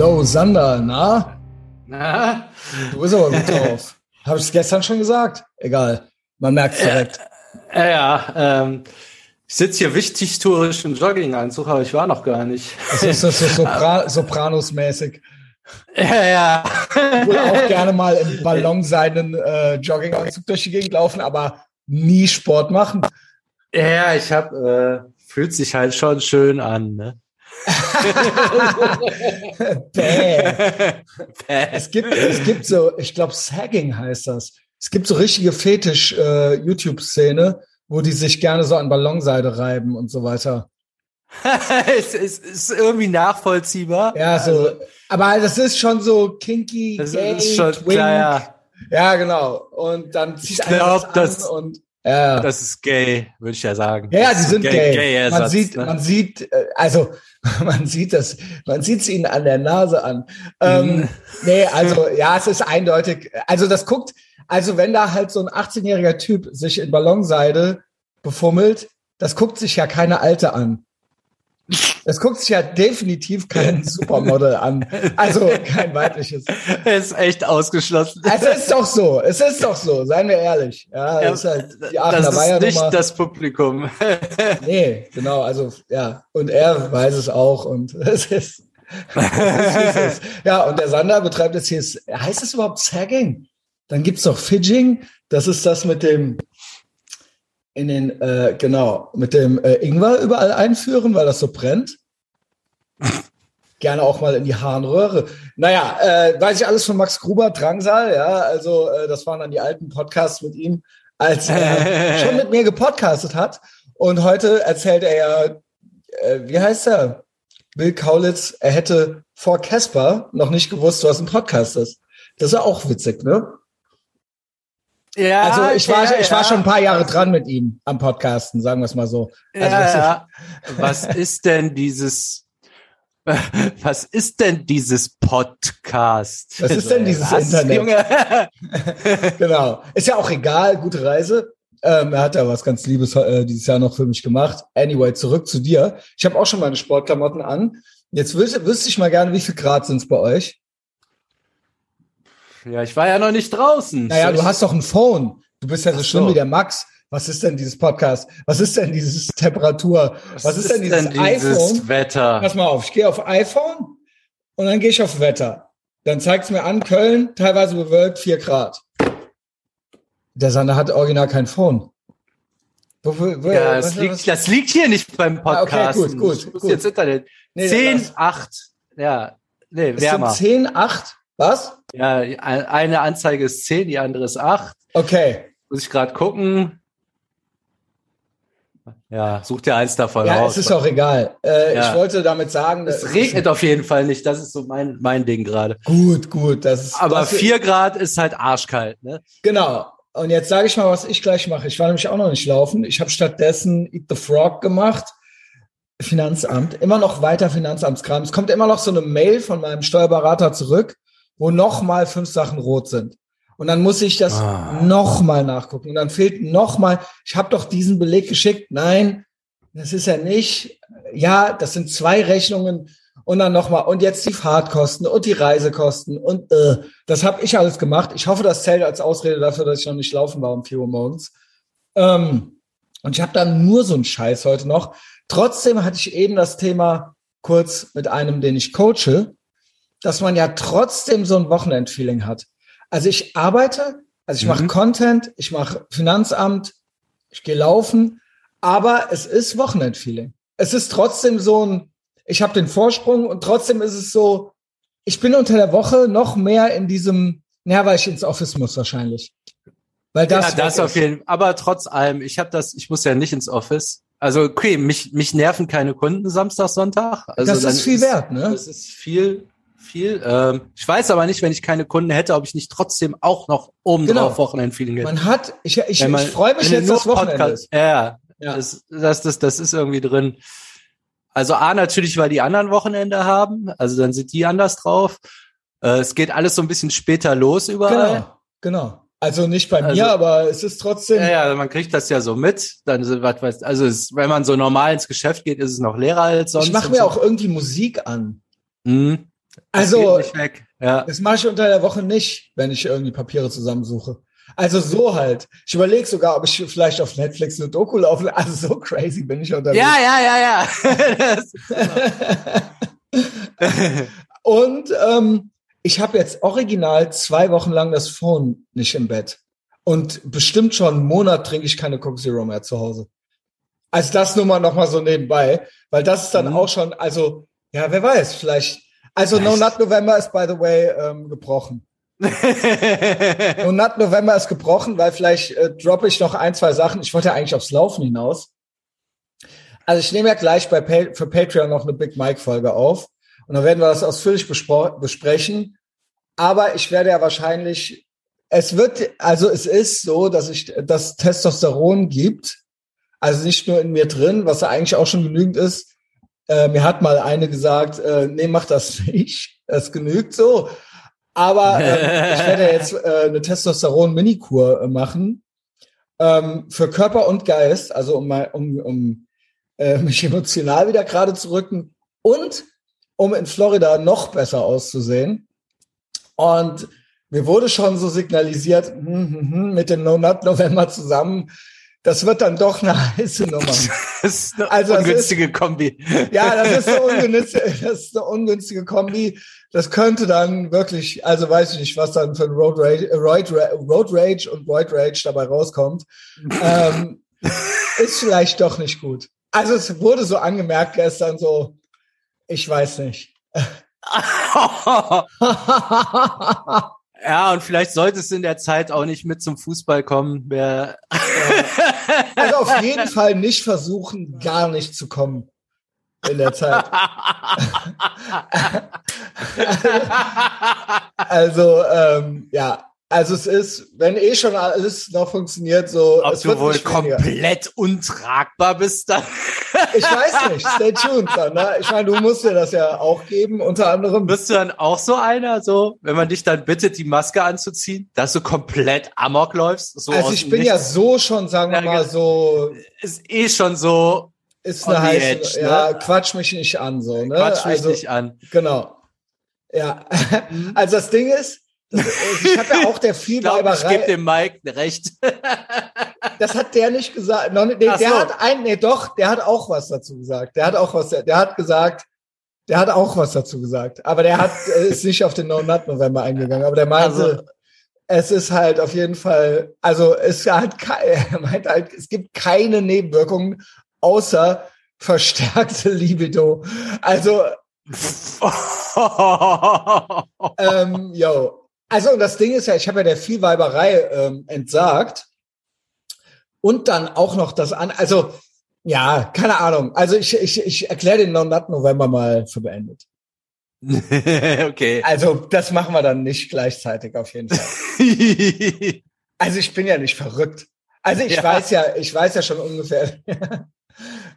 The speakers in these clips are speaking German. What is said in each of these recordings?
Hallo Sander, na? Na? Du bist aber gut drauf. Habe ich es gestern schon gesagt? Egal, man merkt es direkt. Ja, ja ähm, ich sitze hier wichtigtourisch im Jogginganzug, aber ich war noch gar nicht. Das ist so, so Sopra Sopranos-mäßig. Ja, ja. Ich will auch gerne mal im Ballon seinen äh, Jogginganzug durch die Gegend laufen, aber nie Sport machen. Ja, ich habe, äh, fühlt sich halt schon schön an, ne? Bäh. Es gibt, es gibt so, ich glaube, Sagging heißt das. Es gibt so richtige Fetisch-YouTube-Szene, wo die sich gerne so an Ballonseide reiben und so weiter. es, es ist irgendwie nachvollziehbar. Ja, so. Also, aber das ist schon so kinky, das gay, ist schon twink. klar, ja. Ja, genau. Und dann zieht Ich glaub, das und ja. Das ist gay, würde ich ja sagen. Ja, Das die sind gay. gay. man sieht, ne? man sieht, äh, also man sieht das, man sieht es ihnen an der Nase an. Ähm, Mhm. nee, also ja, es ist eindeutig. Also das guckt, also wenn da halt so ein 18-jähriger Typ sich in Ballonseide befummelt, das guckt sich ja keine Alte an. Das guckt sich ja definitiv kein Supermodel an. Also kein weibliches. ist echt ausgeschlossen. Es ist doch so, es ist doch so, seien wir ehrlich. Ja, Ja, das ist halt die das Aachener ist Weiher nicht Nummer. das Publikum. Nee, genau, also ja, und er weiß es auch und es ist, es ist, es. Ja, und der Sander betreibt jetzt hier, heißt es überhaupt Sagging? Dann gibt's noch Fidging, das ist das mit dem in den, äh, genau, mit dem äh, Ingwer überall einführen, weil das so brennt. Gerne auch mal in die Harnröhre. Naja, äh, weiß ich alles von Max Gruber, Drangsal, ja, also äh, das waren dann die alten Podcasts mit ihm, als er schon mit mir gepodcastet hat. Und heute erzählt er ja, äh, wie heißt er? Bill Kaulitz, er hätte vor Casper noch nicht gewusst, was ein Podcast ist. Das ist ja auch witzig, ne? Ja, Also ich war, ja, ich war ja. schon ein paar Jahre dran mit ihm am Podcasten, sagen wir es mal so. Also ja, ja. Was ist denn dieses, was ist denn dieses Podcast? Was ist denn dieses Was, Internet? Junge? genau. Ist ja auch egal, gute Reise. Ähm, er hat ja was ganz Liebes äh, dieses Jahr noch für mich gemacht. Anyway, zurück zu dir. Ich habe auch schon meine Sportklamotten an. Jetzt wüsste, wüsste ich mal gerne, wie viel Grad sind es bei euch? Ja, ich war ja noch nicht draußen. Naja, du hast doch ein Phone. Du bist ja so Ach schlimm so. wie der Max. Was ist denn dieses Podcast? Was ist denn dieses Temperatur? Was, ist, denn dieses iPhone? Wetter? Pass mal auf, ich gehe auf iPhone und dann gehe ich auf Wetter. Dann zeigt es mir an, Köln, teilweise bewölkt, 4 Grad. Der Sander hat original kein Phone. Ja, was- das was- liegt, das liegt hier nicht beim Ah, okay, Podcast. gut, gut, gut. jetzt Internet. Nee, 10, das- 8. Ja, nee, wärmer. sind 10, 8? Was? Ja, eine Anzeige ist 10, die andere ist 8. Okay. Muss ich gerade gucken. Ja, such dir eins davon Ja, raus. es ist auch egal. Äh, Ja. Ich wollte damit sagen, es dass- regnet auf jeden Fall nicht. Das ist so mein, mein Ding gerade. Gut, gut. Das ist, Aber das, 4 Grad ist halt arschkalt, ne? Genau. Und jetzt sage ich mal, was ich gleich mache. Ich war nämlich auch noch nicht laufen. Ich habe stattdessen Eat the Frog gemacht. Finanzamt. Immer noch weiter Finanzamtskram. Es kommt immer noch so eine Mail von meinem Steuerberater zurück, wo noch mal fünf Sachen rot sind. Und dann muss ich das Ah. noch mal nachgucken. Und dann fehlt noch mal, ich habe doch diesen Beleg geschickt. Nein, das ist er nicht. Ja, das sind zwei Rechnungen. Und dann noch mal und jetzt die Fahrtkosten und die Reisekosten und äh, das habe ich alles gemacht. Ich hoffe, das zählt als Ausrede dafür, dass ich noch nicht laufen war um 4 Uhr morgens. Ähm, und ich habe dann nur so einen Scheiß heute noch. Trotzdem hatte ich eben das Thema kurz mit einem, den ich coache, dass man ja trotzdem so ein Wochenendfeeling hat. Also ich arbeite, also ich mache Mhm. Content, ich mache Finanzamt, ich gehe laufen, aber es ist Wochenendfeeling. Es ist trotzdem so ein, ich habe den Vorsprung und trotzdem ist es so, ich bin unter der Woche noch mehr in diesem, naja, weil ich ins Office muss wahrscheinlich. Weil das, ja, das auf jeden Fall. Aber trotz allem, ich habe das, ich muss ja nicht ins Office. Also okay, mich, mich nerven keine Kunden Samstag, Sonntag. Also das ist viel wert, ne? Das ist viel, viel. Ähm, ich weiß aber nicht, wenn ich keine Kunden hätte, ob ich nicht trotzdem auch noch oben Genau. drauf Wochenendfeeling hätte. Man hat, ich, ich, man- ich freue mich jetzt, dass Wochenende Podcast-. Ja, Ja. Das, das, das, das ist irgendwie drin. Also A, natürlich, weil die anderen Wochenende haben. Also dann sind die anders drauf. Äh, es geht alles so ein bisschen später los überall. Genau, genau. Also nicht bei Also- mir, aber es ist trotzdem. Ja, ja, man kriegt das ja so mit. Dann was weiß, also es, wenn man so normal ins Geschäft geht, ist es noch leerer als sonst. ich mache mir so. auch irgendwie Musik an. Mhm. Also. Ja. das mache ich unter der Woche nicht, wenn ich irgendwie Papiere zusammensuche. Also so halt. Ich überlege sogar, ob ich vielleicht auf Netflix eine Doku laufe. Also so crazy bin ich unterwegs. Ja, ja, ja, ja. Und ähm, ich habe jetzt original zwei Wochen lang das Phone nicht im Bett. Und bestimmt schon einen Monat trinke ich keine Coke Zero mehr zu Hause. Also das nur mal noch mal so nebenbei, weil das ist dann Mhm. auch schon, also ja, wer weiß, vielleicht. Also No Nut November ist by the way ähm, gebrochen. No Nut November ist gebrochen, weil vielleicht äh, droppe ich noch ein, zwei Sachen. Ich wollte ja eigentlich aufs Laufen hinaus. Also ich nehme ja gleich bei pa für Patreon noch eine Big Mike Folge auf und dann werden wir das ausführlich besprechen. Aber ich werde ja wahrscheinlich, es wird, also es ist so, dass ich das Testosteron gibt, also nicht nur in mir drin, was ja eigentlich auch schon genügend ist. Äh, mir hat mal eine gesagt, äh, nee, mach das nicht, es genügt so. Aber ähm, ich werde jetzt äh, eine Testosteron-Minikur äh, machen ähm, für Körper und Geist, also um, mal, um, um äh, mich emotional wieder gerade zu rücken und um in Florida noch besser auszusehen. Und mir wurde schon so signalisiert, hm, hm, hm, mit dem No Nut November zusammen, das wird dann doch eine heiße Nummer. Das ist eine Also, ungünstige Kombi. Ja, das ist, eine ungünstige, das ist eine ungünstige Kombi. Das könnte dann wirklich, also weiß ich nicht, was dann für ein Road Rage, Road, Road Rage und Roid Rage dabei rauskommt. ähm, ist vielleicht doch nicht gut. Also es wurde so angemerkt gestern so, ich weiß nicht. Ja, und vielleicht solltest du in der Zeit auch nicht mit zum Fußball kommen. Wer also auf jeden Fall nicht versuchen, gar nicht zu kommen in der Zeit. Also ähm, ja, also es ist, wenn eh schon alles noch funktioniert, so Ob es du wohl komplett untragbar bist dann. Ich weiß nicht, stay tuned dann, ne? Ich meine, du musst dir das ja auch geben, unter anderem. Bist du dann auch so einer, so, wenn man dich dann bittet, die Maske anzuziehen, dass du komplett amok läufst? So Also ich bin ja so schon, sagen wir mal, so ist eh schon so, ist eine heiße, edge, ne? ja, quatsch mich nicht an, so, ne? quatsch mich also, nicht an. Genau. Ja. Mhm. Also das Ding ist, ich habe ja auch der Ich glaube, ich gebe Vielweiberei, dem Mike recht. das hat der nicht gesagt. Nee, der so. hat ein, nee, doch, der hat auch was dazu gesagt. Der hat auch was, der hat gesagt, der hat auch was dazu gesagt. Aber der hat, äh, ist nicht auf den No Nut November eingegangen. Aber der meinte, Also- es ist halt auf jeden Fall, also es hat, er meint halt, es gibt keine Nebenwirkungen außer verstärkte Libido. Also, ähm, yo. Also und das Ding ist ja, ich habe ja der Vielweiberei ähm, entsagt und dann auch noch das an, also ja, keine Ahnung. Also ich, ich, ich erkläre den Non-Nut November mal für beendet. okay. Also das machen wir dann nicht gleichzeitig auf jeden Fall. Also ich bin ja nicht verrückt. Also ich Ja. weiß ja, ich weiß ja schon ungefähr.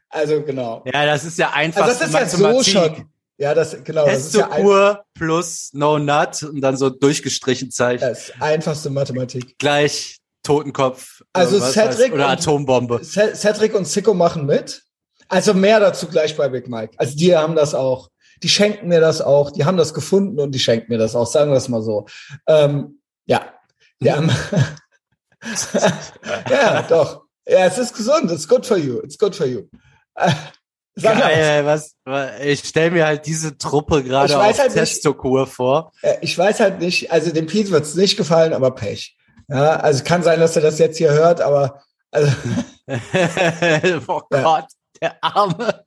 also genau. ja, das ist ja einfach Also das ist ja so schon. Ja, das genau. Das ist ja Testokur plus No Nut und dann so durchgestrichen Zeichen. das ist einfachste Mathematik. Gleich Totenkopf. Also was Cedric oder Atombombe. Ce- Cedric und Sicko machen mit. Also mehr dazu gleich bei Big Mike. Also die haben das auch. Die schenken mir das auch. Die haben das gefunden und die schenken mir das auch. Sagen wir es mal so. Ähm, ja. Die haben ja, doch. Ja, es ist gesund. It's good for you. It's good for you. Sag. Geil, was, ich stelle mir halt diese Truppe gerade auf halt Testokur vor. Äh, Ich weiß halt nicht, also dem Pete wird's nicht gefallen, aber Pech. Ja, also kann sein, dass er das jetzt hier hört, aber also, oh Ja. Gott, der Arme.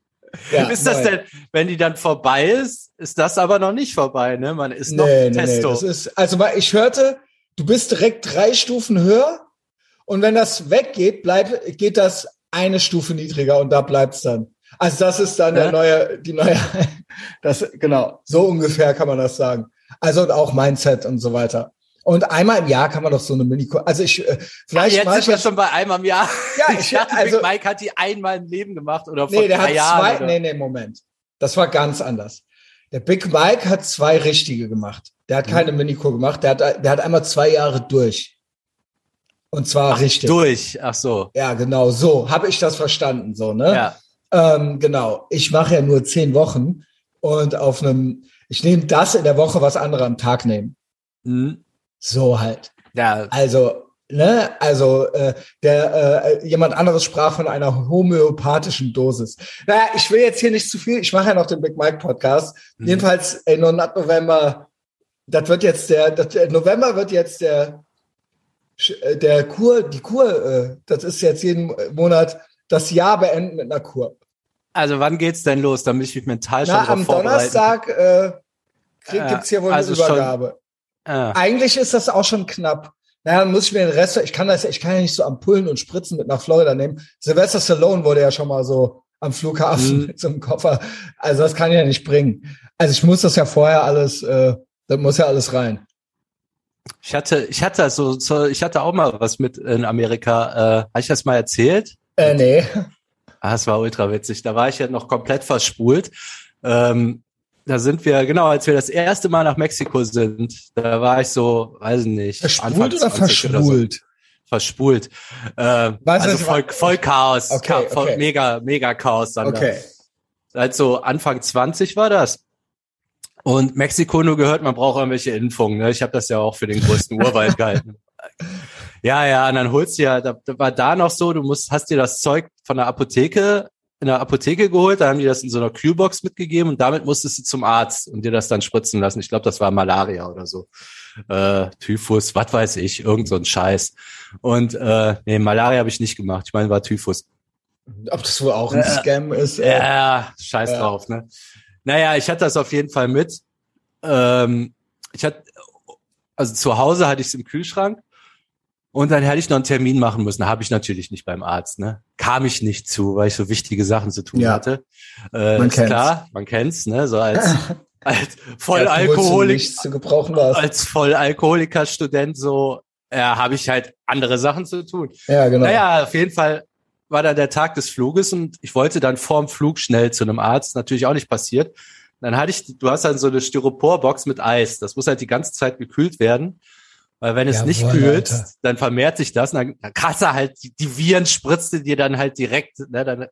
ja, ist das nein. denn, wenn die dann vorbei ist, ist das aber noch nicht vorbei, ne? Man ist noch Nee, nee, nee, Testo. das ist, also ich hörte, du bist direkt drei Stufen höher und wenn das weggeht, bleibt, geht das eine Stufe niedriger und da bleibt's dann. Also das ist dann Ja. der neue, die neue, das, genau, so ungefähr kann man das sagen. Also und auch Mindset und so weiter. Und einmal im Jahr kann man doch so eine mini also ich, äh, vielleicht jetzt mach sind ich wir schon bei einmal im Jahr. Ja, ich ich- dachte, also- Big Mike hat die einmal im Leben gemacht oder vor nee, der drei hat Jahren. zwei, oder? nee, nee, Moment. Das war ganz anders. Der Big Mike hat zwei richtige gemacht. Der hat keine Mhm. Minikur gemacht. Der hat, der hat einmal zwei Jahre durch. Und zwar Ach, richtig. Durch, ach so. Ja, genau, so habe ich das verstanden, so, ne? Ja. Ähm, genau. Ich mache ja nur zehn Wochen und auf einem, ich nehme das in der Woche, was andere am Tag nehmen. Mhm. So halt. Ja, Also, ne, also äh, der äh, jemand anderes sprach von einer homöopathischen Dosis. Naja, ich will jetzt hier nicht zu viel, ich mache ja noch den Big Mike Podcast. Mhm. Jedenfalls in November, das wird jetzt der, das, der November wird jetzt der äh, der Kur, die Kur, äh, das ist jetzt jeden Monat das Jahr beenden mit einer Kur. Also wann geht's denn los, damit ich mich mental schon Na, am Donnerstag äh, krieg, Ja, gibt's hier wohl also eine schon- Übergabe. Ah, Eigentlich ist das auch schon knapp. Naja, dann muss ich mir den Rest, ich kann das, ich kann ja nicht so Ampullen und Spritzen mit nach Florida nehmen. Sylvester Stallone wurde ja schon mal so am Flughafen Mhm. mit so einem Koffer. Also das kann ich ja nicht bringen. Also ich muss das ja vorher alles, äh, das muss ja alles rein. Ich hatte, ich hatte so, so, ich hatte auch mal was mit in Amerika. Äh, Habe ich das mal erzählt? Äh, nee. Ah, es war ultra witzig. Da war ich ja noch komplett verspult. Ähm, da sind wir, genau, als wir das erste Mal nach Mexiko sind, da war ich so, weiß ich nicht, Verspult oder 20 oder verschwult? Verspult. Äh, Was also voll, voll Chaos. Okay, voll, okay. Mega, mega Chaos. Dann da. Okay. Also Anfang 20 war das. Und Mexiko nur gehört, man braucht irgendwelche Impfungen. Ne? Ich habe das ja auch für den größten Urwald gehalten. Ja, ja, und dann holst du ja, da, da war da noch so, du musst, hast dir das Zeug von der Apotheke, in der Apotheke geholt, da haben die das in so einer Kühlbox mitgegeben und damit musstest du zum Arzt und dir das dann spritzen lassen. Ich glaube, das war Malaria oder so. Äh, Typhus, was weiß ich, irgend so ein Scheiß. Und äh, nee, Malaria habe ich nicht gemacht. Ich meine, war Typhus. Ob das wohl auch ein Äh, Scam ist? äh, Ja, scheiß Ja. drauf, ne? Naja, ich hatte das auf jeden Fall mit. Ähm, ich hatte, also zu Hause hatte ich es im Kühlschrank und dann hätte ich noch einen Termin machen müssen. Habe ich natürlich nicht beim Arzt, ne? Kam ich nicht zu, weil ich so wichtige Sachen zu tun Ja. hatte. Äh, Man ist kennt's. klar, man kennt's, ne? So als, als Erst wohl zu Vollalkoholik, nichts zu gebrauchen warst. als Vollalkoholiker-Student so, ja, habe ich halt andere Sachen zu tun. Ja, genau. Naja, auf jeden Fall war dann der Tag des Fluges und ich wollte dann vorm Flug schnell zu einem Arzt, natürlich auch nicht passiert. Dann hatte ich, du hast dann so eine Styroporbox mit Eis. Das muss halt die ganze Zeit gekühlt werden. Weil wenn es Jawohl, nicht Alter. dann vermehrt sich das. Und dann, dann du halt, die, die Viren spritzt du dir dann halt direkt, ne, dann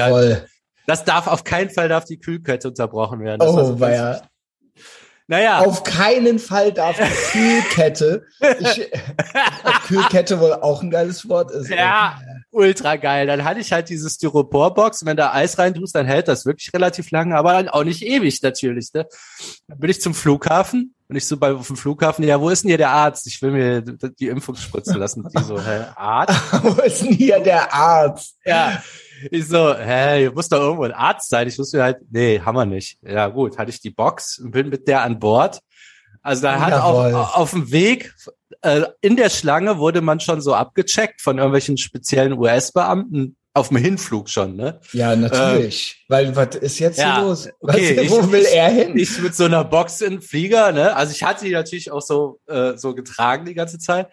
halt. Jawohl. Das darf, auf keinen Fall darf die Kühlkette unterbrochen werden. Das so Oh, war ja. Naja, Auf keinen Fall darf die Kühlkette, ich, Kühlkette wohl auch ein geiles Wort ist. Ja, ultra geil. Dann hatte ich halt diese Styroporbox. Wenn da Eis rein tust, dann hält das wirklich relativ lange, aber dann auch nicht ewig natürlich. Ne? Dann bin ich zum Flughafen und ich so bei auf dem Flughafen, ja, wo ist denn hier der Arzt? Ich will mir die Impfung spritzen lassen. Die so, hä, Arzt? Wo ist denn hier der Arzt? Ja. Ich so, hä, hier muss doch irgendwo ein Arzt sein. Ich wusste halt, nee, haben wir nicht. Ja, gut, hatte ich die Box und bin mit der an Bord. Also da hat Jawohl. auf, auf dem Weg, äh, in der Schlange wurde man schon so abgecheckt von irgendwelchen speziellen US-Beamten auf dem Hinflug schon, ne? Ja, natürlich. Weil, was ist jetzt ja, hier los? Was, okay, wo ich- will er hin? Ich mit so einer Box in Flieger, ne? Also ich hatte die natürlich auch so, äh, so getragen die ganze Zeit.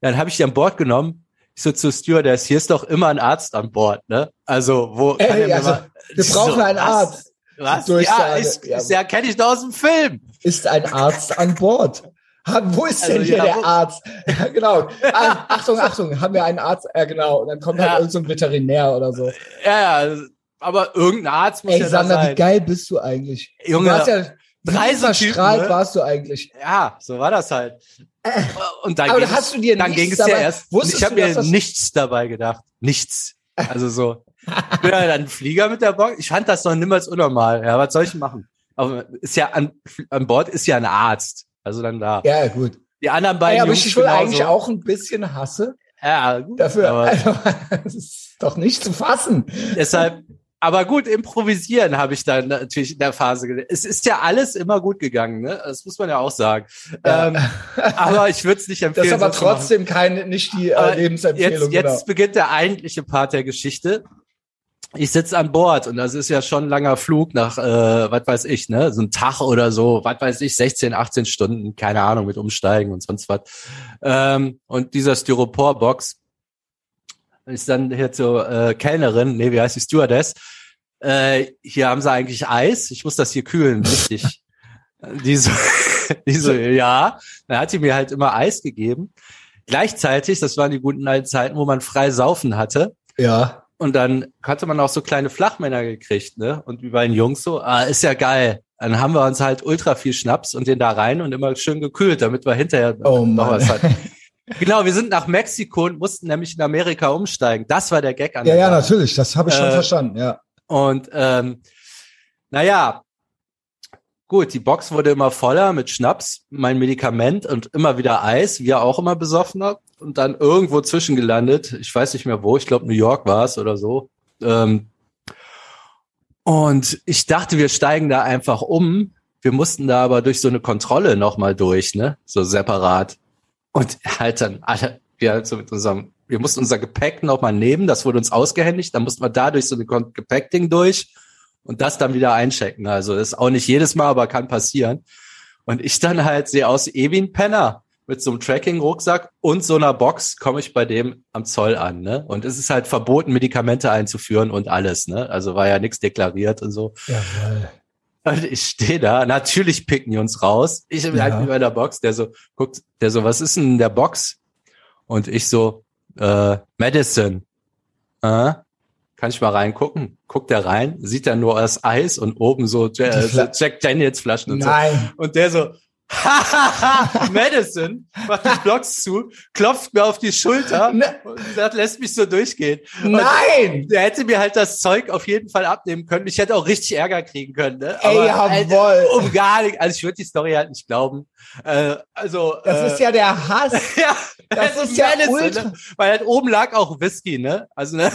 Dann habe ich die an Bord genommen. Ich so zur Stewardess, hier ist doch immer ein Arzt an Bord, ne? Also, wo kann Ey, er mir also, mal, wir brauchen einen was? Arzt. Was? Ja, ist, ja. ja kenne ich doch aus dem Film. Ist ein Arzt an Bord? Wo ist Also, denn hier ja, der Arzt? Ja, genau. Ah, Achtung, Achtung, haben wir einen Arzt? Ja, genau. Und dann kommt Ja. halt irgendein so ein Veterinär oder so. Ja, ja, aber irgendein Arzt muss Ey, ja Sander, wie sein. geil bist du eigentlich? Junge, du warst ja, verstrahlt ne? warst du eigentlich? Ja, so war das halt. Und dann Äh. Aber ging hast du dir dann ging es ja erst. Ich habe mir nichts dabei gedacht. Nichts. Also so. Ich bin ja dann Flieger mit der Box. Ich fand das noch niemals unnormal. Ja, was soll ich machen? Aber ist ja an, an Bord ist ja ein Arzt. Also dann da. Ja, gut. Die anderen beiden aber Jungs ich will genauso. eigentlich auch ein bisschen hasse Ja, gut, dafür. Aber Also, das ist doch nicht zu fassen. deshalb, aber gut, improvisieren habe ich dann natürlich in der Phase. Es ist ja alles immer gut gegangen, ne? Das muss man ja auch sagen. Ja. Ähm, aber ich würde es nicht Das empfehlen. ist aber trotzdem keine, nicht die äh, Lebensempfehlung. Jetzt, jetzt genau. beginnt der eigentliche Part der Geschichte. Ich sitze an Bord und das ist ja schon ein langer Flug nach, äh, was weiß ich, ne, so ein Tag oder so, was weiß ich, 16, 18 Stunden, keine Ahnung, mit Umsteigen und sonst was. Ähm, und dieser Styroporbox ist dann hier zur äh, Kellnerin, nee, wie heißt die Stewardess? Äh, hier haben sie eigentlich Eis, ich muss das hier kühlen, richtig. die so, die so, ja, dann hat die mir halt immer Eis gegeben. Gleichzeitig, das waren die guten alten Zeiten, wo man frei saufen hatte. Ja. Und dann hatte man auch so kleine Flachmänner gekriegt, ne? Und wie bei den Jungs so, ah, ist ja geil. Dann haben wir uns halt ultra viel Schnaps und den da rein und immer schön gekühlt, damit wir hinterher oh noch was hatten. Genau, wir sind nach Mexiko und mussten nämlich in Amerika umsteigen. Das war der Gag an Ja, ja, Sache. natürlich, das habe ich schon äh, verstanden, ja. Und ähm, naja, gut, die Box wurde immer voller mit Schnaps, mein Medikament und immer wieder Eis, wir auch immer besoffener und dann irgendwo zwischengelandet. Ich weiß nicht mehr wo, ich glaube New York war es oder so. Ähm, und ich dachte, wir steigen da einfach um. Wir mussten da aber durch so eine Kontrolle nochmal durch, ne? So separat. Und halt dann alle, wir halt so mit unserem, wir mussten unser Gepäck nochmal nehmen, das wurde uns ausgehändigt, dann mussten wir da durch so ein Gepäckding durch und das dann wieder einchecken. Also ist auch nicht jedes Mal, aber kann passieren. Und ich dann halt sehe aus wie ein Penner mit so einem Tracking-Rucksack und so einer Box komme ich bei dem am Zoll an. Ne? Und es ist halt verboten, Medikamente einzuführen und alles. Ne? Also war ja nichts deklariert und so. Jawohl. Und ich stehe da, natürlich picken die uns raus. Ich bin halt ja. halt über der Box, der so guckt, der so, was ist denn in der Box? Und ich so, äh, Medicine. Äh, kann ich mal reingucken? Guckt er rein, sieht er nur das Eis und oben so äh, Jack Daniels Flaschen und Nein. so. Und der so, Madison macht die Blocks zu, klopft mir auf die Schulter ne. und sagt, lässt mich so durchgehen. Nein! der hätte mir halt das Zeug auf jeden Fall abnehmen können. Ich hätte auch richtig Ärger kriegen können. Ne? Aber Ey, jawohl. Halt, um gar nicht. Also ich würde die Story halt nicht glauben. Äh, also Das äh, ist ja der Hass. ja, das, das ist ja Madison, ultra. Ne? Weil halt oben lag auch Whisky, ne? Also ne?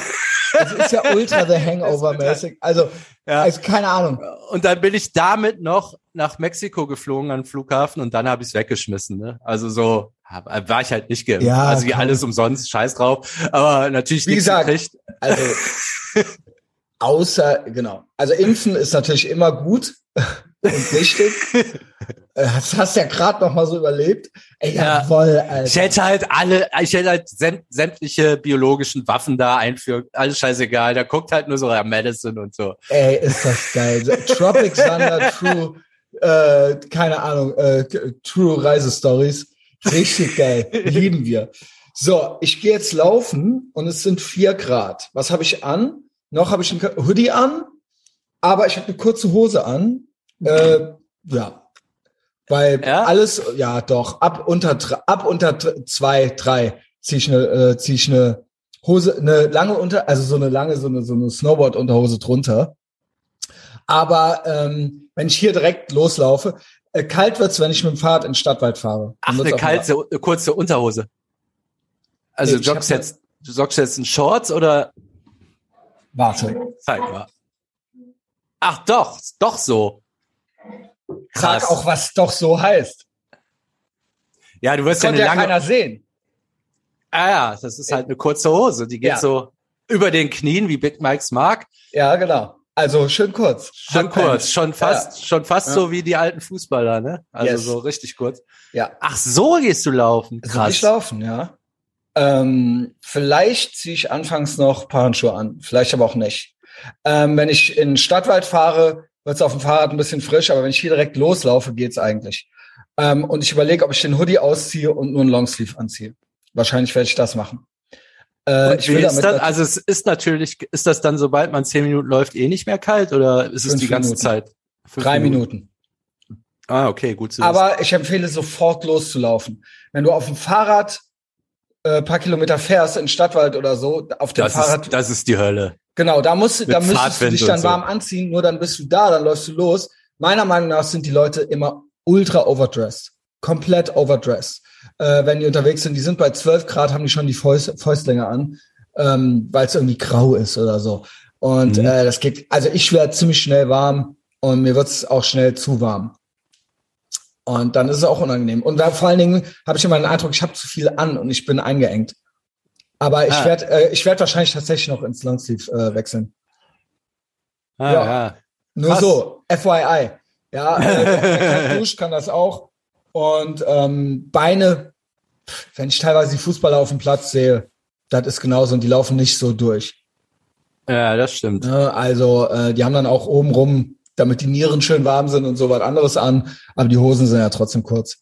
Das ist ja ultra the Hangover-mäßig. Also, ja. also keine Ahnung. Und dann bin ich damit noch nach Mexiko geflogen an den Flughafen und dann habe ich es weggeschmissen. Ne? Also so war ich halt nicht geimpft. Ja, also wie alles umsonst, scheiß drauf. Aber natürlich wie gesagt, gekriegt. Also außer, genau. Also impfen ist natürlich immer gut und wichtig. Äh, das hast du ja gerade noch mal so überlebt. Ey, ja, jawohl, Alter. Ich hätte halt alle, ich hätte halt sämtliche biologischen Waffen da einführen. Alles scheißegal. Da guckt halt nur so ja, Medicine und so. Ey, ist das geil. Tropic Thunder True, äh, keine Ahnung, äh, True Reisestories. Richtig geil. Lieben wir. So, ich gehe jetzt laufen und es sind vier Grad. Was habe ich an? Noch habe ich ein Hoodie an, aber ich habe eine kurze Hose an. Äh, ja, weil ja? alles, ja doch, ab unter ab unter zwei, drei zieh ich eine, äh, zieh ich eine Hose, eine lange unter, also so eine lange, so eine, so eine Snowboard-Unterhose drunter. Aber ähm, wenn ich hier direkt loslaufe, äh, kalt wird's, wenn ich mit dem Fahrrad in den Stadtwald fahre. Ach, eine kalte, eine kurze Unterhose. Also nee, joggst jetzt, du joggst jetzt in Shorts oder? Warte. Zeig mal. Ach doch, doch so. Krass. Sag auch, was doch so heißt. Ja, du wirst ja eine ja lange. keiner sehen. Ah ja, das ist halt eine kurze Hose. Die geht ja. so über den Knien, wie Big Mike's mag. Ja, genau. Also schön kurz. Schön kurz, schon fast, ja. schon fast ja. so wie die alten Fußballer, ne? Also yes. so richtig kurz. Ja. Ach, so gehst du laufen. Krass. So ich laufen, ja. Ähm, vielleicht ziehe ich anfangs noch Paarenschuhe an, vielleicht aber auch nicht. Ähm, wenn ich in den Stadtwald fahre, wird es auf dem Fahrrad ein bisschen frisch, aber wenn ich hier direkt loslaufe, geht's eigentlich. Ähm, und ich überlege, ob ich den Hoodie ausziehe und nur einen Longsleeve anziehe. Wahrscheinlich werde ich das machen. Äh, ich will ist das? Also es ist natürlich, ist das dann, sobald man zehn Minuten läuft, eh nicht mehr kalt oder ist es die ganze Minuten. Zeit? Fünf Drei Minuten. Minuten. Ah, okay, gut zu wissen. Aber ich empfehle sofort loszulaufen. Wenn du auf dem Fahrrad äh, paar Kilometer fährst in Stadtwald oder so, auf dem das Fahrrad. Ist, das ist die Hölle. Genau, da musst, da müsstest du dich dann so. warm anziehen, nur dann bist du da, dann läufst du los. Meiner Meinung nach sind die Leute immer ultra overdressed. Komplett overdressed. Äh, wenn die unterwegs sind, die sind bei 12 Grad, haben die schon die Fäust, Fäustlinge an, ähm, weil es irgendwie grau ist oder so. Und mhm. äh, das geht, also ich werde ziemlich schnell warm und mir wird es auch schnell zu warm. Und dann ist es auch unangenehm. Und da vor allen Dingen habe ich immer den Eindruck, ich habe zu viel an und ich bin eingeengt. Aber ich ah. werde äh, ich werd wahrscheinlich tatsächlich noch ins Longsleeve äh, wechseln. Ah, ja. ja. Nur Krass. so, FYI. Ja, äh, Dusch kann das auch. Und ähm, Beine, wenn ich teilweise die Fußballer auf dem Platz sehe, das ist genauso und die laufen nicht so durch. Ja, das stimmt. Also äh, die haben dann auch oben rum, damit die Nieren schön warm sind und so was anderes an, aber die Hosen sind ja trotzdem kurz.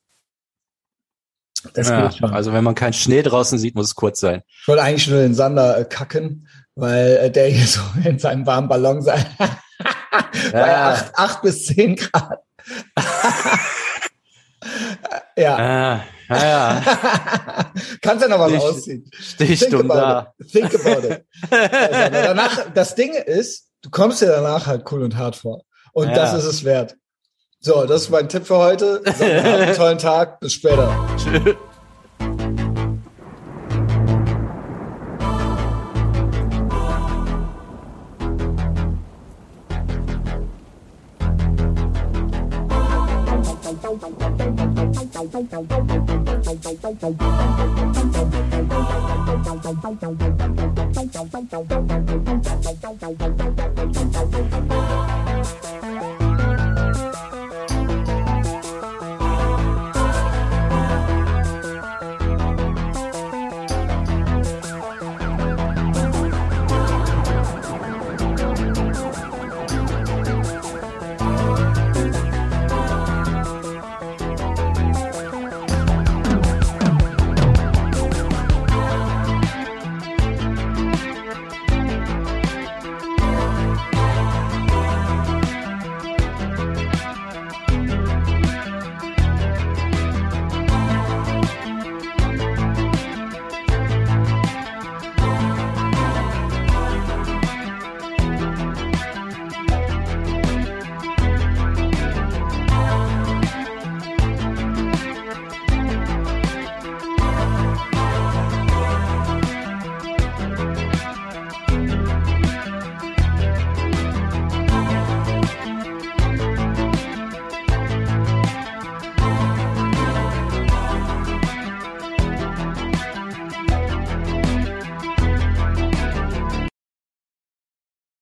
Das ja, geht schon. Also wenn man keinen Schnee draußen sieht, muss es kurz sein. Ich wollte eigentlich nur den Sander äh, kacken. weil äh, der hier so in seinem warmen Ballon sei. Bei Ja. acht, acht bis zehn Grad. ja. Ah, ja, ja. Kannst ja noch was Stich- ausziehen. Stichstumm da. it. Think about it. Also, danach, das Ding ist, du kommst dir danach halt cool und hart vor. Und Ja. das ist es wert. So, das ist mein Tipp für heute. Sag, habt einen tollen Tag. Bis später. Tschüss. Thank.